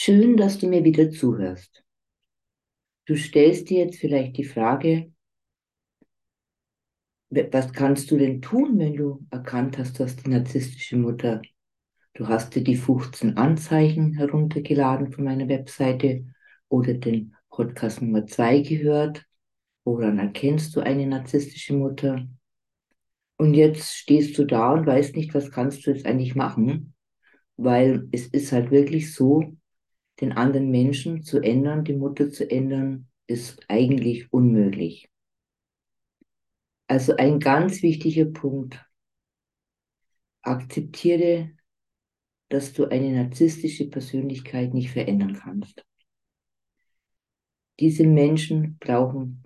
Schön, dass du mir wieder zuhörst. Du stellst dir jetzt vielleicht die Frage, was kannst du denn tun, wenn du erkannt hast, dass die narzisstische Mutter, du hast dir die 15 Anzeichen heruntergeladen von meiner Webseite oder den Podcast Nummer 2 gehört. Woran erkennst du eine narzisstische Mutter? Und jetzt stehst du da und weißt nicht, was kannst du jetzt eigentlich machen, weil es ist halt wirklich so, den anderen Menschen zu ändern, die Mutter zu ändern, ist eigentlich unmöglich. Also ein ganz wichtiger Punkt. Akzeptiere, dass du eine narzisstische Persönlichkeit nicht verändern kannst. Diese Menschen brauchen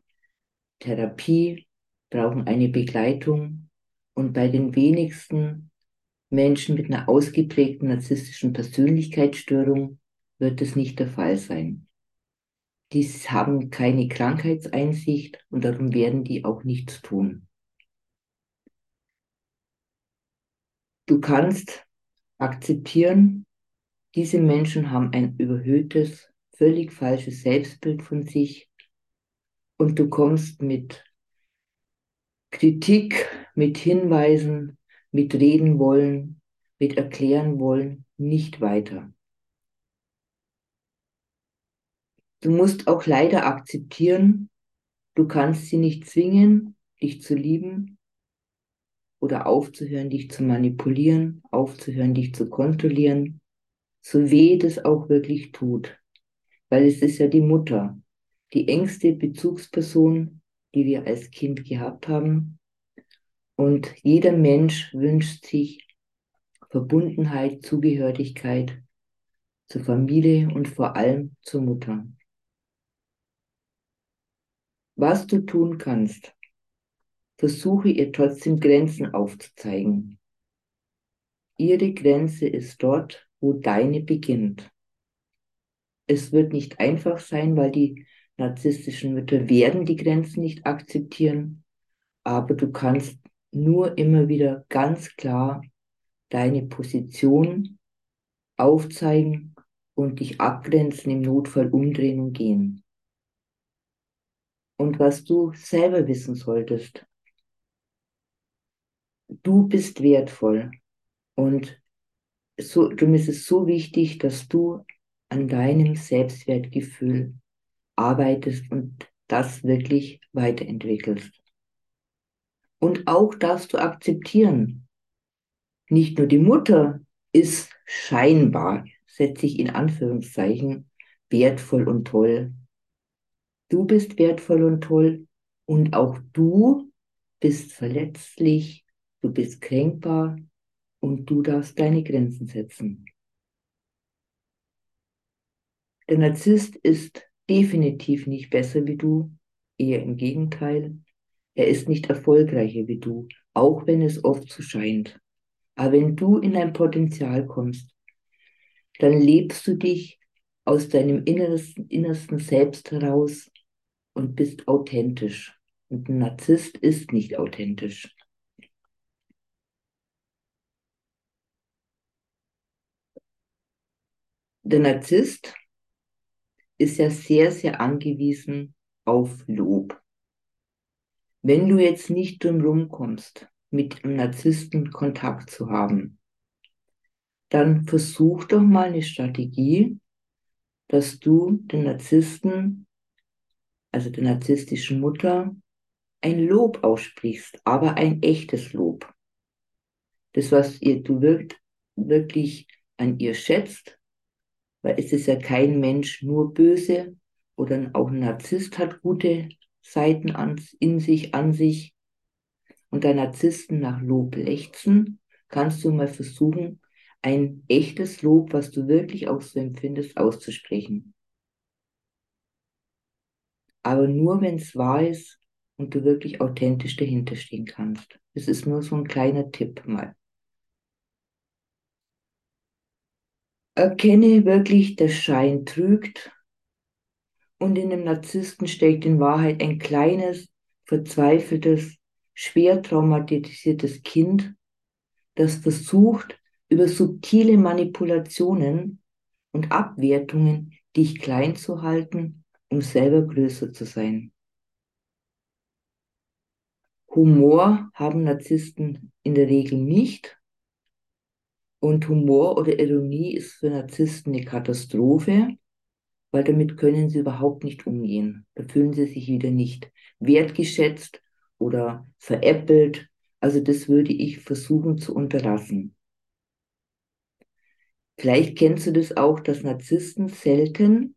Therapie, brauchen eine Begleitung und bei den wenigsten Menschen mit einer ausgeprägten narzisstischen Persönlichkeitsstörung wird es nicht der Fall sein. Die haben keine Krankheitseinsicht und darum werden die auch nichts tun. Du kannst akzeptieren, diese Menschen haben ein überhöhtes, völlig falsches Selbstbild von sich und du kommst mit Kritik, mit Hinweisen, mit reden wollen, mit erklären wollen nicht weiter. Du musst auch leider akzeptieren, du kannst sie nicht zwingen, dich zu lieben oder aufzuhören, dich zu manipulieren, aufzuhören, dich zu kontrollieren, so weh das auch wirklich tut. Weil es ist ja die Mutter, die engste Bezugsperson, die wir als Kind gehabt haben. Und jeder Mensch wünscht sich Verbundenheit, Zugehörigkeit zur Familie und vor allem zur Mutter was du tun kannst. Versuche ihr trotzdem Grenzen aufzuzeigen. Ihre Grenze ist dort, wo deine beginnt. Es wird nicht einfach sein, weil die narzisstischen Mütter werden die Grenzen nicht akzeptieren, aber du kannst nur immer wieder ganz klar deine Position aufzeigen und dich abgrenzen, im Notfall umdrehen und gehen und was du selber wissen solltest. Du bist wertvoll und so, darum ist es so wichtig, dass du an deinem Selbstwertgefühl arbeitest und das wirklich weiterentwickelst. Und auch darfst du akzeptieren, nicht nur die Mutter ist scheinbar, setze ich in Anführungszeichen, wertvoll und toll, Du bist wertvoll und toll und auch du bist verletzlich, du bist kränkbar und du darfst deine Grenzen setzen. Der Narzisst ist definitiv nicht besser wie du, eher im Gegenteil. Er ist nicht erfolgreicher wie du, auch wenn es oft so scheint. Aber wenn du in dein Potenzial kommst, dann lebst du dich aus deinem innersten, innersten Selbst heraus und bist authentisch. Und ein Narzisst ist nicht authentisch. Der Narzisst ist ja sehr, sehr angewiesen auf Lob. Wenn du jetzt nicht drumherum kommst, mit einem Narzissten Kontakt zu haben, dann versuch doch mal eine Strategie, dass du den Narzissten also der narzisstischen Mutter, ein Lob aussprichst, aber ein echtes Lob. Das, was ihr, du wirkt, wirklich an ihr schätzt, weil es ist ja kein Mensch nur böse oder auch ein Narzisst hat gute Seiten an, in sich, an sich. Und der Narzissten nach Lob lechzen, kannst du mal versuchen, ein echtes Lob, was du wirklich auch so empfindest, auszusprechen aber nur wenn es wahr ist und du wirklich authentisch dahinter stehen kannst. Das ist nur so ein kleiner Tipp mal. Erkenne wirklich, der Schein trügt und in dem Narzissten steckt in Wahrheit ein kleines, verzweifeltes, schwer traumatisiertes Kind, das versucht, über subtile Manipulationen und Abwertungen dich klein zu halten, um selber größer zu sein. Humor haben Narzissten in der Regel nicht. Und Humor oder Ironie ist für Narzissten eine Katastrophe, weil damit können sie überhaupt nicht umgehen. Da fühlen sie sich wieder nicht wertgeschätzt oder veräppelt. Also das würde ich versuchen zu unterlassen. Vielleicht kennst du das auch, dass Narzissten selten,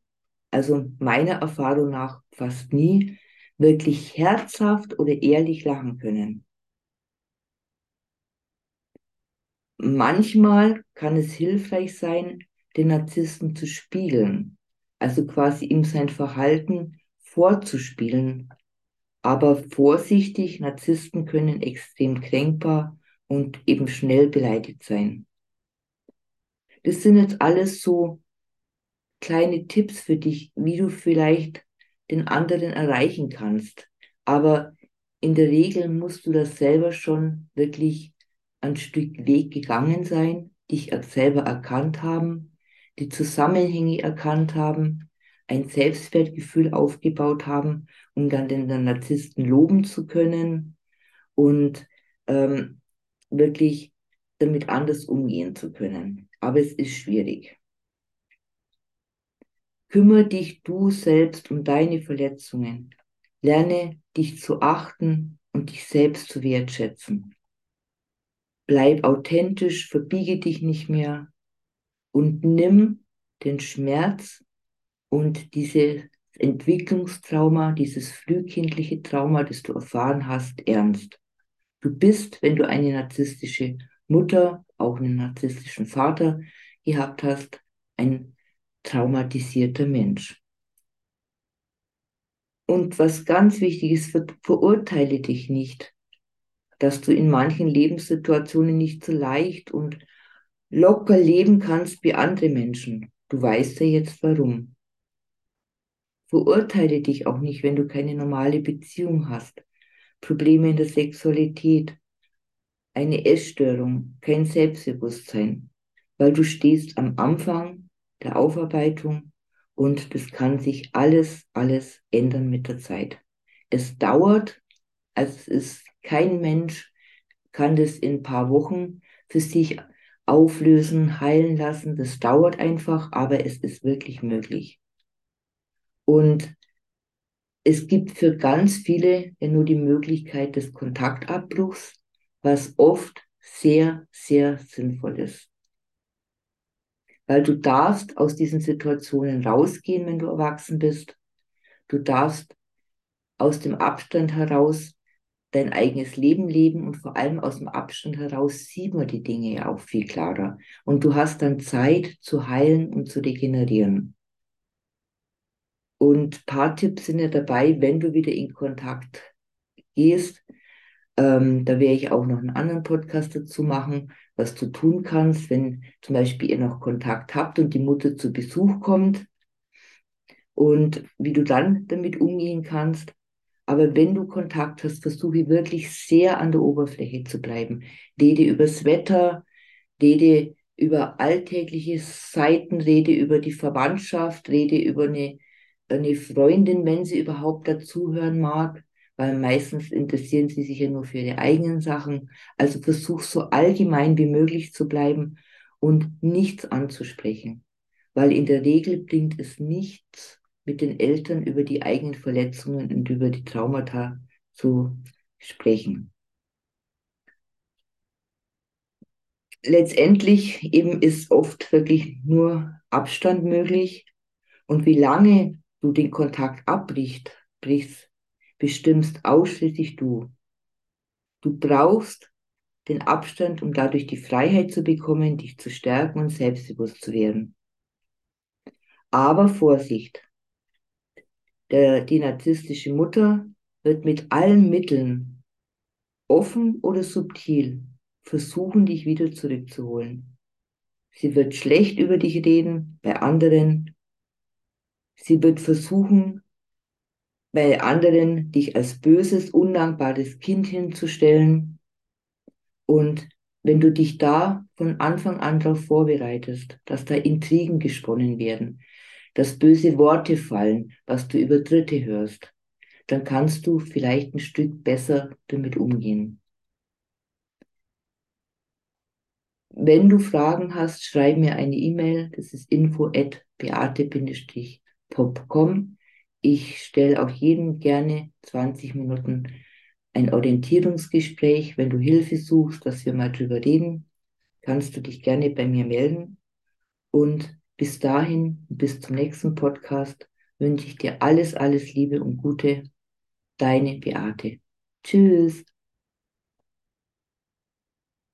also meiner Erfahrung nach fast nie, wirklich herzhaft oder ehrlich lachen können. Manchmal kann es hilfreich sein, den Narzissten zu spiegeln, also quasi ihm sein Verhalten vorzuspielen. Aber vorsichtig, Narzissten können extrem kränkbar und eben schnell beleidigt sein. Das sind jetzt alles so kleine Tipps für dich, wie du vielleicht den anderen erreichen kannst. Aber in der Regel musst du das selber schon wirklich ein Stück Weg gegangen sein, dich selber erkannt haben, die Zusammenhänge erkannt haben, ein Selbstwertgefühl aufgebaut haben, um dann den Narzissten loben zu können und ähm, wirklich damit anders umgehen zu können aber es ist schwierig. Kümmere dich du selbst um deine Verletzungen. Lerne dich zu achten und dich selbst zu wertschätzen. Bleib authentisch, verbiege dich nicht mehr und nimm den Schmerz und dieses Entwicklungstrauma, dieses frühkindliche Trauma, das du erfahren hast, ernst. Du bist, wenn du eine narzisstische Mutter auch einen narzisstischen Vater gehabt hast, ein traumatisierter Mensch. Und was ganz wichtig ist, ver verurteile dich nicht, dass du in manchen Lebenssituationen nicht so leicht und locker leben kannst wie andere Menschen. Du weißt ja jetzt warum. Verurteile dich auch nicht, wenn du keine normale Beziehung hast, Probleme in der Sexualität, eine Essstörung, kein Selbstbewusstsein, weil du stehst am Anfang der Aufarbeitung und das kann sich alles, alles ändern mit der Zeit. Es dauert, also es ist kein Mensch kann das in ein paar Wochen für sich auflösen, heilen lassen. Das dauert einfach, aber es ist wirklich möglich. Und es gibt für ganz viele nur die Möglichkeit des Kontaktabbruchs was oft sehr, sehr sinnvoll ist. Weil du darfst aus diesen Situationen rausgehen, wenn du erwachsen bist. Du darfst aus dem Abstand heraus dein eigenes Leben leben und vor allem aus dem Abstand heraus sieht man die Dinge ja auch viel klarer. Und du hast dann Zeit zu heilen und zu regenerieren. Und ein paar Tipps sind ja dabei, wenn du wieder in Kontakt gehst, ähm, da werde ich auch noch einen anderen Podcast dazu machen, was du tun kannst, wenn zum Beispiel ihr noch Kontakt habt und die Mutter zu Besuch kommt und wie du dann damit umgehen kannst. Aber wenn du Kontakt hast, versuche wirklich sehr an der Oberfläche zu bleiben. Rede übers Wetter, rede über alltägliche Seiten, rede über die Verwandtschaft, rede über eine, eine Freundin, wenn sie überhaupt dazuhören mag weil meistens interessieren sie sich ja nur für ihre eigenen Sachen. Also versuch so allgemein wie möglich zu bleiben und nichts anzusprechen, weil in der Regel bringt es nichts, mit den Eltern über die eigenen Verletzungen und über die Traumata zu sprechen. Letztendlich eben ist oft wirklich nur Abstand möglich und wie lange du den Kontakt abbrichst, brichst, bestimmst ausschließlich du. Du brauchst den Abstand, um dadurch die Freiheit zu bekommen, dich zu stärken und selbstbewusst zu werden. Aber Vorsicht! Der, die narzisstische Mutter wird mit allen Mitteln, offen oder subtil, versuchen, dich wieder zurückzuholen. Sie wird schlecht über dich reden bei anderen. Sie wird versuchen, bei anderen dich als böses, undankbares Kind hinzustellen und wenn du dich da von Anfang an darauf vorbereitest, dass da Intrigen gesponnen werden, dass böse Worte fallen, was du über Dritte hörst, dann kannst du vielleicht ein Stück besser damit umgehen. Wenn du Fragen hast, schreib mir eine E-Mail. Das ist info at beate-pop.com. Ich stelle auch jedem gerne 20 Minuten ein Orientierungsgespräch. Wenn du Hilfe suchst, dass wir mal drüber reden, kannst du dich gerne bei mir melden. Und bis dahin, bis zum nächsten Podcast, wünsche ich dir alles, alles Liebe und Gute. Deine Beate. Tschüss.